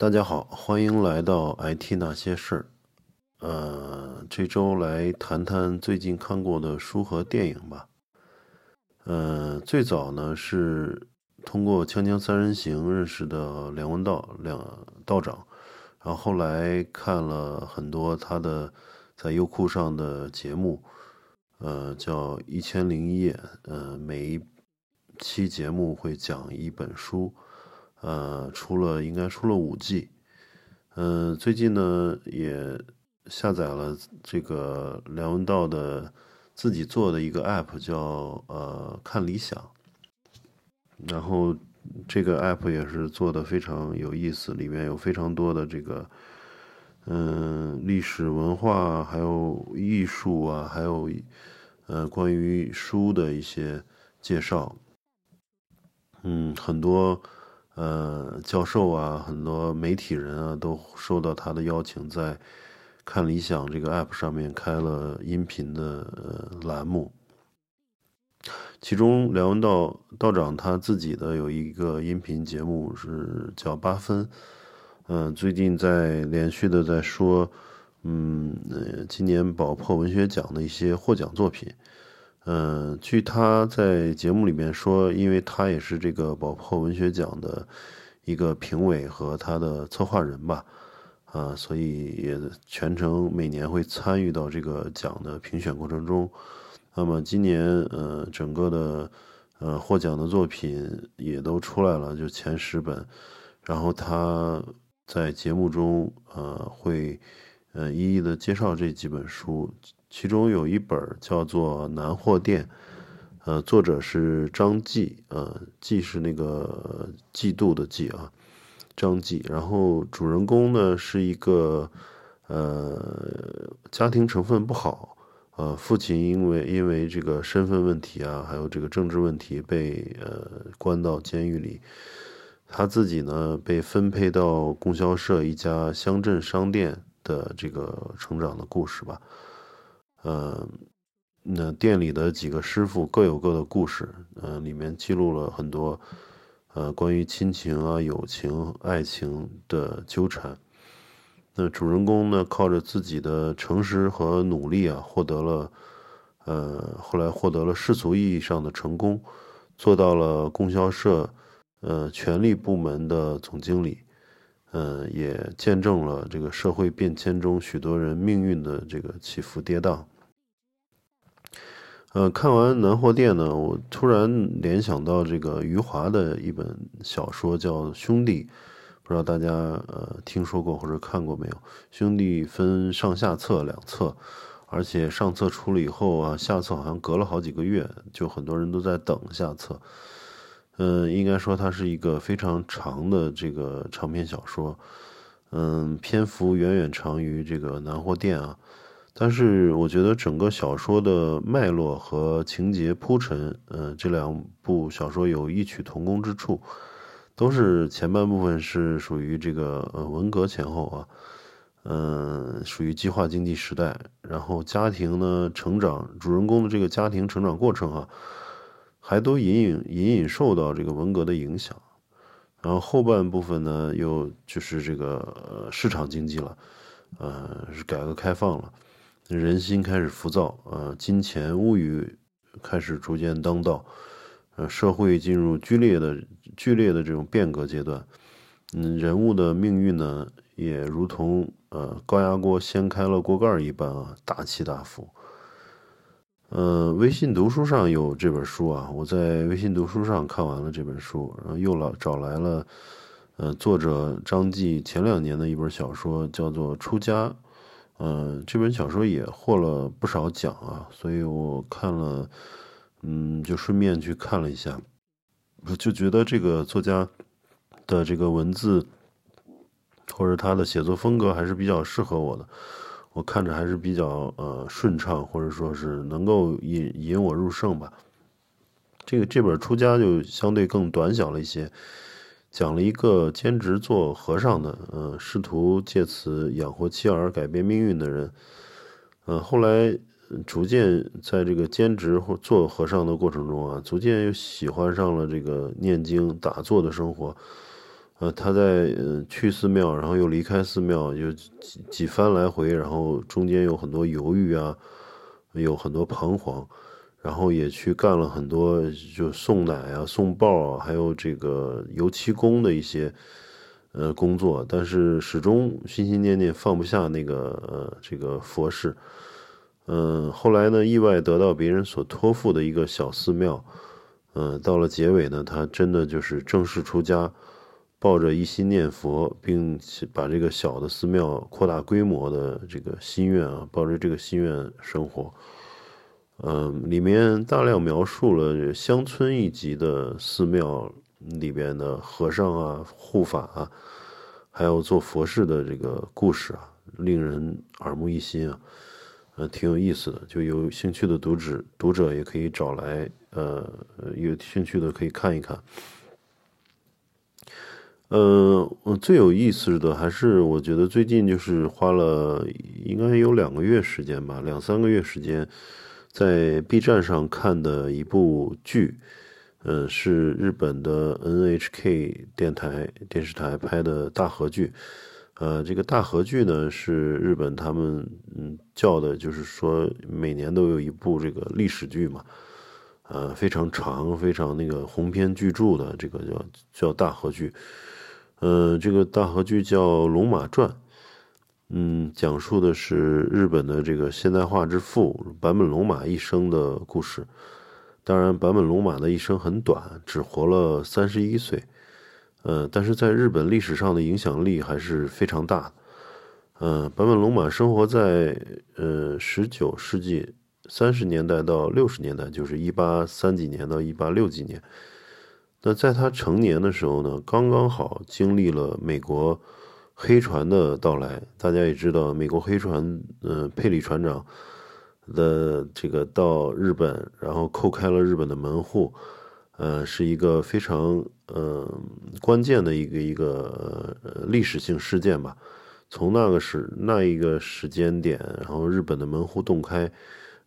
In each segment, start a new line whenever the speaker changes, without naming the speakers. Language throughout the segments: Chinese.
大家好，欢迎来到 IT 那些事儿。呃，这周来谈谈最近看过的书和电影吧。呃，最早呢是通过《锵锵三人行》认识的梁文道梁道长，然后后来看了很多他的在优酷上的节目，呃，叫《一千零一夜》，呃，每一期节目会讲一本书，呃，出了应该出了五 G，，嗯，最近呢也。下载了这个梁文道的自己做的一个 app，叫呃看理想。然后这个 app 也是做的非常有意思，里面有非常多的这个嗯历史文化，还有艺术啊，还有呃关于书的一些介绍。嗯，很多呃教授啊，很多媒体人啊，都受到他的邀请在。看理想这个 app 上面开了音频的栏目，其中梁文道道长他自己的有一个音频节目是叫八分，嗯，最近在连续的在说，嗯，今年宝珀文学奖的一些获奖作品，嗯，据他在节目里面说，因为他也是这个宝珀文学奖的一个评委和他的策划人吧。啊，所以也全程每年会参与到这个奖的评选过程中。那么今年，呃，整个的，呃，获奖的作品也都出来了，就前十本。然后他在节目中，呃，会，呃，一一的介绍这几本书。其中有一本叫做《南货店》，呃，作者是张继，呃，继是那个嫉妒的嫉啊。张继，然后主人公呢是一个，呃，家庭成分不好，呃，父亲因为因为这个身份问题啊，还有这个政治问题被呃关到监狱里，他自己呢被分配到供销社一家乡镇商店的这个成长的故事吧，呃，那店里的几个师傅各有各的故事，呃，里面记录了很多。呃，关于亲情啊、友情、爱情的纠缠，那主人公呢，靠着自己的诚实和努力啊，获得了，呃，后来获得了世俗意义上的成功，做到了供销社，呃，权力部门的总经理，嗯，也见证了这个社会变迁中许多人命运的这个起伏跌宕。呃，看完《南货店》呢，我突然联想到这个余华的一本小说，叫《兄弟》，不知道大家呃听说过或者看过没有？《兄弟》分上下册两册，而且上册出了以后啊，下册好像隔了好几个月，就很多人都在等下册。嗯，应该说它是一个非常长的这个长篇小说，嗯，篇幅远远长于这个《南货店》啊。但是我觉得整个小说的脉络和情节铺陈，呃，这两部小说有异曲同工之处，都是前半部分是属于这个呃文革前后啊，嗯，属于计划经济时代，然后家庭呢成长，主人公的这个家庭成长过程啊，还都隐隐隐隐受到这个文革的影响，然后后半部分呢又就是这个市场经济了，呃，是改革开放了。人心开始浮躁，呃，金钱物欲开始逐渐当道，呃，社会进入剧烈的、剧烈的这种变革阶段，嗯，人物的命运呢，也如同呃高压锅掀开了锅盖一般啊，大起大伏。呃，微信读书上有这本书啊，我在微信读书上看完了这本书，然后又老找来了，呃，作者张继前两年的一本小说，叫做《出家》。嗯，这本小说也获了不少奖啊，所以我看了，嗯，就顺便去看了一下，就觉得这个作家的这个文字或者他的写作风格还是比较适合我的，我看着还是比较呃顺畅，或者说是能够引引我入胜吧。这个这本《出家》就相对更短小了一些。讲了一个兼职做和尚的，呃，试图借此养活妻儿、改变命运的人，呃，后来逐渐在这个兼职或做和尚的过程中啊，逐渐又喜欢上了这个念经打坐的生活，呃，他在呃去寺庙，然后又离开寺庙，有几几番来回，然后中间有很多犹豫啊，有很多彷徨，然后也去干了很多就送奶啊、送报啊，还有这个油漆工的一些呃工作，但是始终心心念念放不下那个呃这个佛事。嗯，后来呢，意外得到别人所托付的一个小寺庙，嗯，到了结尾呢，他真的就是正式出家。抱着一心念佛，并且把这个小的寺庙扩大规模的这个心愿啊，抱着这个心愿生活。嗯，里面大量描述了乡村一级的寺庙里边的和尚啊、护法啊，还有做佛事的这个故事啊，令人耳目一新啊，呃，挺有意思的。就有兴趣的读者读者也可以找来，呃，有兴趣的可以看一看。呃，我最有意思的还是我觉得最近就是花了应该有两个月时间吧，两三个月时间，在 B 站上看的一部剧，呃，是日本的 NHK 电台电视台拍的大河剧，呃，这个大河剧呢是日本他们嗯叫的，就是说每年都有一部这个历史剧嘛，呃，非常长，非常那个鸿篇巨著的这个叫叫大河剧。呃，这个大河剧叫《龙马传》，嗯，讲述的是日本的这个现代化之父坂本龙马一生的故事。当然，坂本龙马的一生很短，只活了三十一岁。呃，但是在日本历史上的影响力还是非常大的。呃，坂本龙马生活在呃十九世纪三十年代到六十年代，就是一八三几年到一八六几年。那在他成年的时候呢，刚刚好经历了美国黑船的到来。大家也知道，美国黑船，呃，佩里船长的这个到日本，然后叩开了日本的门户，呃，是一个非常呃关键的一个一个历史性事件吧。从那个时那一个时间点，然后日本的门户洞开，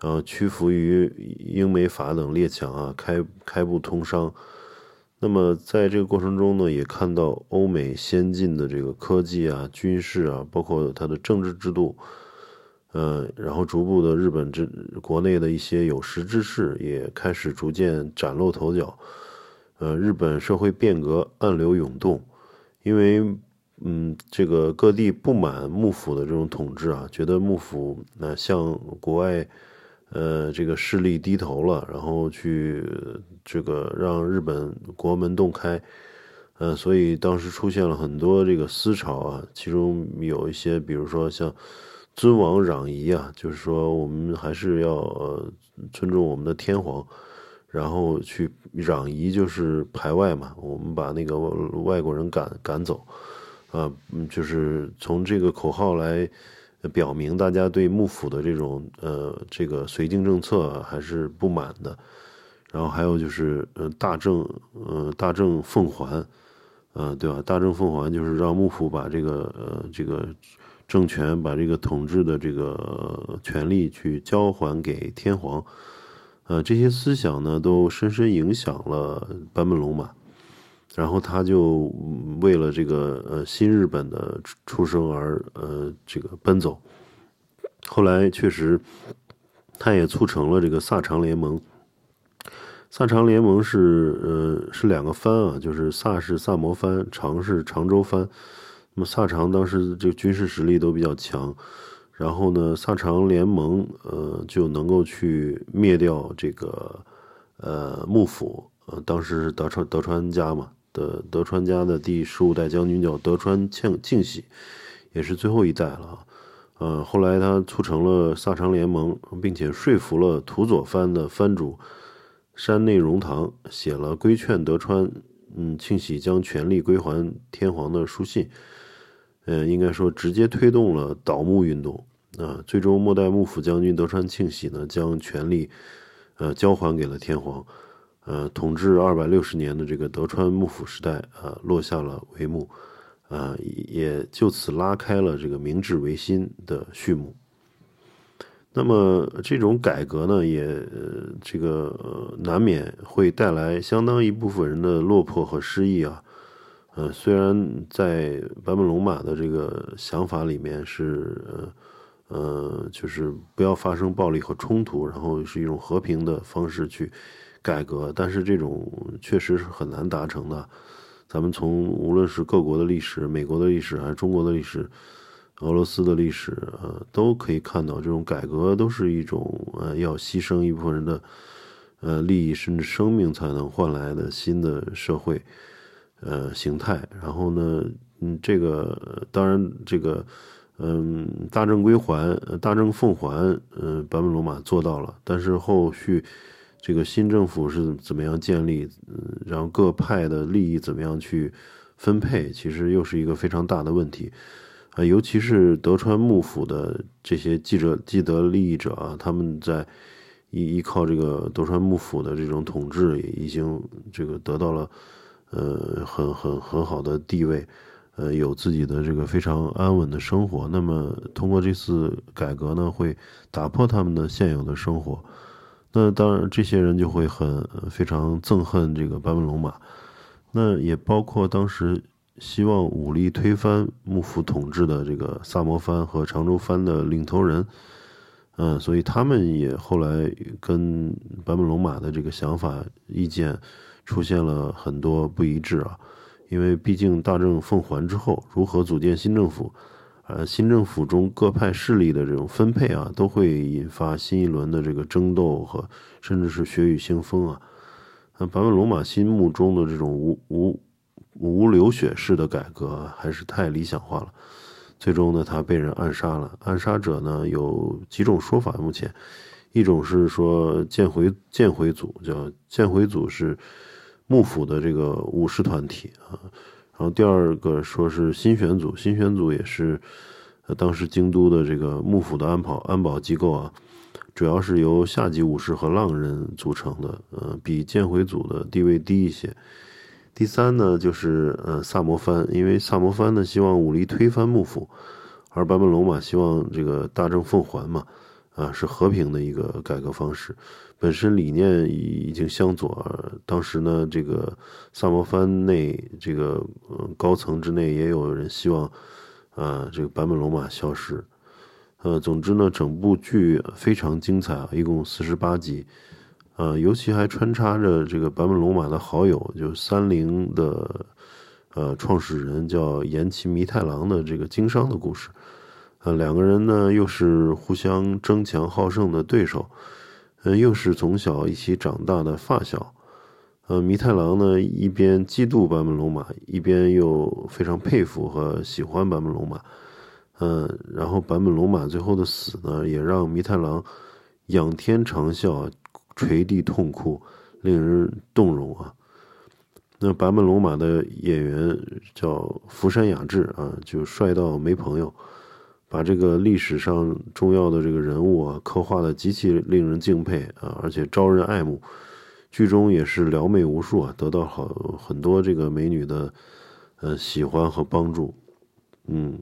然后屈服于英美法等列强啊，开开埠通商。那么在这个过程中呢，也看到欧美先进的这个科技啊、军事啊，包括它的政治制度，呃，然后逐步的日本之国内的一些有识之士也开始逐渐崭露头角，呃，日本社会变革暗流涌动，因为嗯，这个各地不满幕府的这种统治啊，觉得幕府那向国外。呃，这个势力低头了，然后去这个让日本国门洞开，呃，所以当时出现了很多这个思潮啊，其中有一些，比如说像尊王攘夷啊，就是说我们还是要呃尊重我们的天皇，然后去攘夷就是排外嘛，我们把那个外国人赶赶走，啊，就是从这个口号来。表明大家对幕府的这种呃这个绥靖政策还是不满的，然后还有就是呃大政呃大政奉还，呃对吧？大政奉还就是让幕府把这个呃这个政权把这个统治的这个权力去交还给天皇，呃这些思想呢都深深影响了坂本龙马。然后他就为了这个呃新日本的出生而呃这个奔走，后来确实，他也促成了这个萨长联盟。萨长联盟是呃是两个藩啊，就是萨是萨摩藩，长是长州藩。那么萨长当时这个军事实力都比较强，然后呢萨长联盟呃就能够去灭掉这个呃幕府，呃当时是德川德川家嘛。的德川家的第十五代将军叫德川庆庆喜，也是最后一代了。呃，后来他促成了萨长联盟，并且说服了土佐藩的藩主山内荣堂，写了规劝德川，嗯，庆喜将权力归还天皇的书信。嗯，应该说直接推动了倒幕运动。啊，最终末代幕府将军德川庆喜呢，将权力呃交还给了天皇。呃，统治二百六十年的这个德川幕府时代啊，落下了帷幕，啊，也就此拉开了这个明治维新的序幕。那么这种改革呢，也这个难免会带来相当一部分人的落魄和失意啊。呃，虽然在坂本龙马的这个想法里面是呃呃，就是不要发生暴力和冲突，然后是一种和平的方式去改革，但是这种确实是很难达成的。咱们从无论是各国的历史、美国的历史还是中国的历史、俄罗斯的历史，呃，都可以看到，这种改革都是一种呃要牺牲一部分人的呃利益甚至生命才能换来的新的社会呃形态。然后呢，嗯，这个当然这个嗯大政归还、大政奉还，嗯，版本罗马做到了，但是后续。这个新政府是怎么样建立？嗯，然后各派的利益怎么样去分配？其实又是一个非常大的问题啊！尤其是德川幕府的这些记者、既得利益者啊，他们在依依靠这个德川幕府的这种统治，已经这个得到了呃很很很好的地位，呃，有自己的这个非常安稳的生活。那么通过这次改革呢，会打破他们的现有的生活。那当然，这些人就会很非常憎恨这个坂本龙马。那也包括当时希望武力推翻幕府统治的这个萨摩藩和长州藩的领头人，嗯，所以他们也后来跟坂本龙马的这个想法意见出现了很多不一致啊。因为毕竟大政奉还之后，如何组建新政府？呃，新政府中各派势力的这种分配啊，都会引发新一轮的这个争斗和甚至是血雨腥风啊。那坂本龙马心目中的这种无无无流血式的改革还是太理想化了。最终呢，他被人暗杀了。暗杀者呢有几种说法，目前一种是说剑回剑回组，叫剑回组是幕府的这个武士团体啊。然后第二个说是新选组，新选组也是，呃，当时京都的这个幕府的安保安保机构啊，主要是由下级武士和浪人组成的，呃，比剑回组的地位低一些。第三呢，就是呃萨摩藩，因为萨摩藩呢希望武力推翻幕府，而坂本龙马希望这个大政奉还嘛，啊，是和平的一个改革方式。本身理念已经向左，当时呢，这个萨摩藩内这个高层之内也有人希望，啊，这个坂本龙马消失。呃，总之呢，整部剧非常精彩，一共四十八集，呃，尤其还穿插着这个坂本龙马的好友，就是三菱的呃创始人叫岩崎弥太郎的这个经商的故事。呃，两个人呢又是互相争强好胜的对手。嗯，又是从小一起长大的发小，呃，弥太郎呢一边嫉妒坂本龙马，一边又非常佩服和喜欢坂本龙马，嗯，然后坂本龙马最后的死呢，也让弥太郎仰天长啸，垂地痛哭，令人动容啊。那坂本龙马的演员叫福山雅治啊，就帅到没朋友。把这个历史上重要的这个人物啊，刻画的极其令人敬佩啊，而且招人爱慕。剧中也是撩妹无数啊，得到好很多这个美女的呃喜欢和帮助。嗯，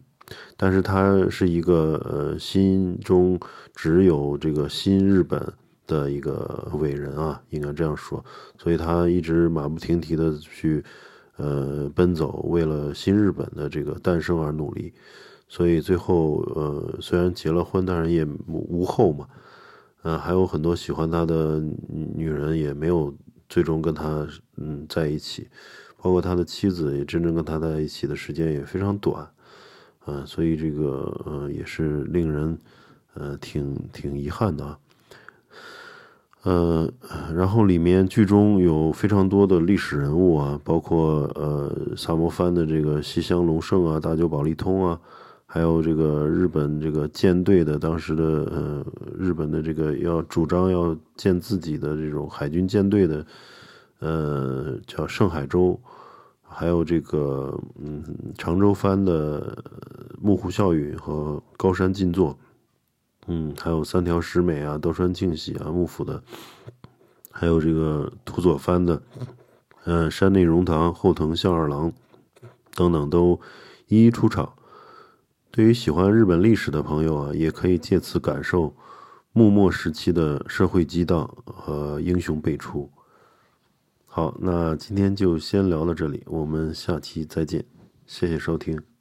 但是他是一个呃心中只有这个新日本的一个伟人啊，应该这样说。所以他一直马不停蹄的去呃奔走，为了新日本的这个诞生而努力。所以最后，呃，虽然结了婚，但是也无后嘛，嗯，还有很多喜欢他的女人也没有最终跟他嗯在一起，包括他的妻子也真正跟他在一起的时间也非常短，嗯，所以这个呃也是令人呃挺挺遗憾的，呃，然后里面剧中有非常多的历史人物啊，包括呃萨摩藩的这个西乡隆盛啊，大久保利通啊。还有这个日本这个舰队的当时的呃日本的这个要主张要建自己的这种海军舰队的呃叫盛海舟，还有这个嗯长州藩的木户孝允和高山进作，嗯还有三条石美啊德川庆喜啊幕府的，还有这个土佐藩的，呃山内荣堂后藤孝二郎等等都一一出场。对于喜欢日本历史的朋友啊，也可以借此感受幕末时期的社会激荡和英雄辈出。好，那今天就先聊到这里，我们下期再见，谢谢收听。